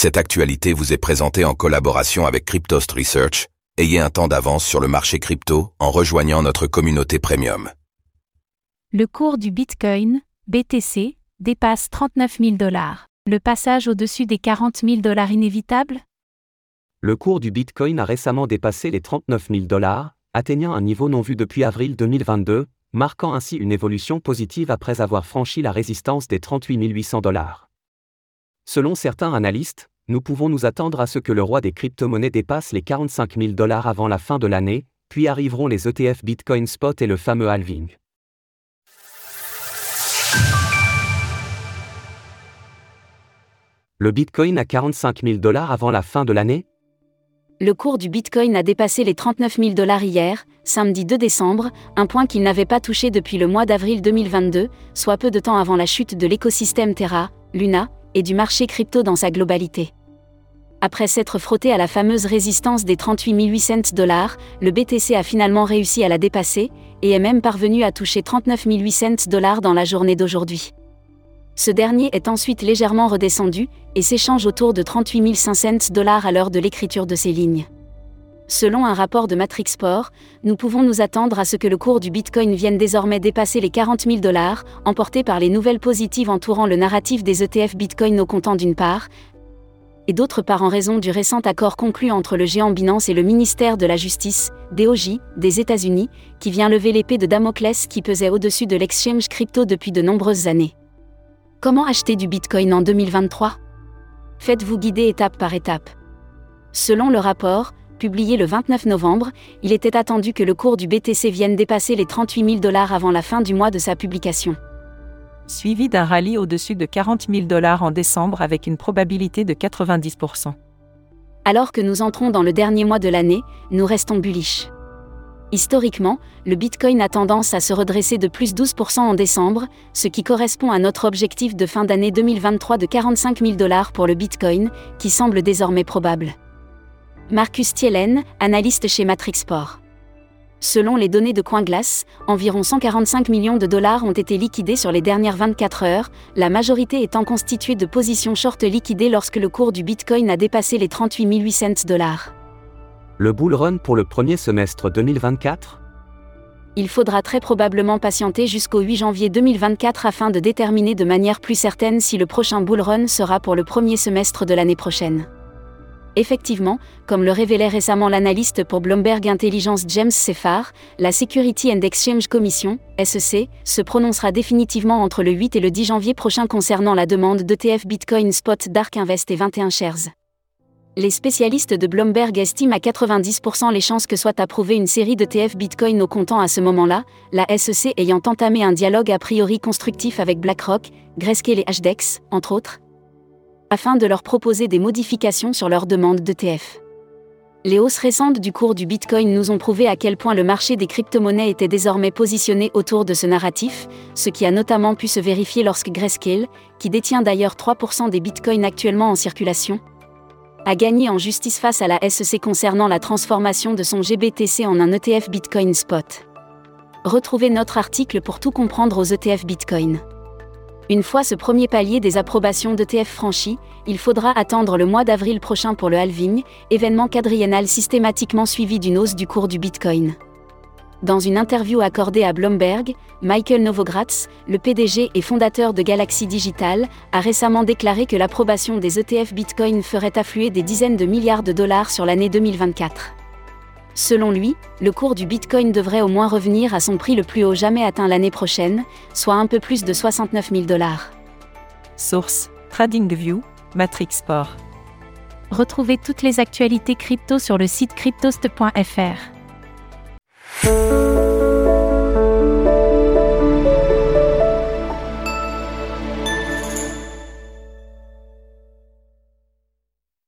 Cette actualité vous est présentée en collaboration avec Cryptost Research. Ayez un temps d'avance sur le marché crypto en rejoignant notre communauté premium. Le cours du Bitcoin, BTC, dépasse 39 000 dollars. Le passage au-dessus des 40 000 dollars inévitable? Le cours du Bitcoin a récemment dépassé les 39 000 dollars, atteignant un niveau non vu depuis avril 2022, marquant ainsi une évolution positive après avoir franchi la résistance des 38 800 dollars. Selon certains analystes, nous pouvons nous attendre à ce que le roi des crypto-monnaies dépasse les 45 000 dollars avant la fin de l'année, puis arriveront les ETF Bitcoin Spot et le fameux halving. Le Bitcoin à 45 000 dollars avant la fin de l'année? Le cours du Bitcoin a dépassé les 39 000 dollars hier, samedi 2 décembre, un point qu'il n'avait pas touché depuis le mois d'avril 2022, soit peu de temps avant la chute de l'écosystème Terra, Luna, et du marché crypto dans sa globalité. Après s'être frotté à la fameuse résistance des 38 800 dollars, le BTC a finalement réussi à la dépasser, et est même parvenu à toucher 39 800 dollars dans la journée d'aujourd'hui. Ce dernier est ensuite légèrement redescendu, et s'échange autour de 38 500 dollars à l'heure de l'écriture de ces lignes. Selon un rapport de Matrixport, nous pouvons nous attendre à ce que le cours du Bitcoin vienne désormais dépasser les 40 000 dollars, emporté par les nouvelles positives entourant le narratif des ETF Bitcoin au comptant d'une part, et d'autre part en raison du récent accord conclu entre le géant Binance et le ministère de la Justice, DOJ, des États-Unis, qui vient lever l'épée de Damoclès qui pesait au-dessus de l'exchange crypto depuis de nombreuses années. Comment acheter du Bitcoin en 2023 Faites-vous guider étape par étape. Selon le rapport, publié le 29 novembre, il était attendu que le cours du BTC vienne dépasser les 38 000 dollars avant la fin du mois de sa publication. Suivi d'un rallye au-dessus de 40 000 dollars en décembre avec une probabilité de 90%. Alors que nous entrons dans le dernier mois de l'année, nous restons bullish. Historiquement, le Bitcoin a tendance à se redresser de plus 12% en décembre, ce qui correspond à notre objectif de fin d'année 2023 de 45 000 dollars pour le Bitcoin, qui semble désormais probable. Marcus Thielen, analyste chez Matrixport. Selon les données de CoinGlass, environ 145 millions de dollars ont été liquidés sur les dernières 24 heures, la majorité étant constituée de positions short liquidées lorsque le cours du Bitcoin a dépassé les 38 800 dollars. Le bull run pour le premier semestre 2024 Il faudra très probablement patienter jusqu'au 8 janvier 2024 afin de déterminer de manière plus certaine si le prochain bull run sera pour le premier semestre de l'année prochaine. Effectivement, comme le révélait récemment l'analyste pour Bloomberg Intelligence James Sefar, la Security and Exchange Commission, SEC, se prononcera définitivement entre le 8 et le 10 janvier prochain concernant la demande d'ETF Bitcoin Spot Dark Invest et 21 Shares. Les spécialistes de Bloomberg estiment à 90% les chances que soit approuvée une série d'ETF Bitcoin au comptant à ce moment-là, la SEC ayant entamé un dialogue a priori constructif avec BlackRock, Grayscale et HDEX, entre autres, afin de leur proposer des modifications sur leur demande d'ETF. Les hausses récentes du cours du Bitcoin nous ont prouvé à quel point le marché des crypto-monnaies était désormais positionné autour de ce narratif, ce qui a notamment pu se vérifier lorsque Grayscale, qui détient d'ailleurs 3% des bitcoins actuellement en circulation, a gagné en justice face à la SEC concernant la transformation de son GBTC en un ETF Bitcoin Spot. Retrouvez notre article pour tout comprendre aux ETF Bitcoin. Une fois ce premier palier des approbations d'ETF franchi, il faudra attendre le mois d'avril prochain pour le halving, événement quadriennal systématiquement suivi d'une hausse du cours du Bitcoin. Dans une interview accordée à Bloomberg, Michael Novogratz, le PDG et fondateur de Galaxy Digital, a récemment déclaré que l'approbation des ETF Bitcoin ferait affluer des dizaines de milliards de dollars sur l'année 2024. Selon lui, le cours du Bitcoin devrait au moins revenir à son prix le plus haut jamais atteint l'année prochaine, soit un peu plus de 69 000 dollars. Source TradingView, Matrix Sport. Retrouvez toutes les actualités crypto sur le site cryptost.fr.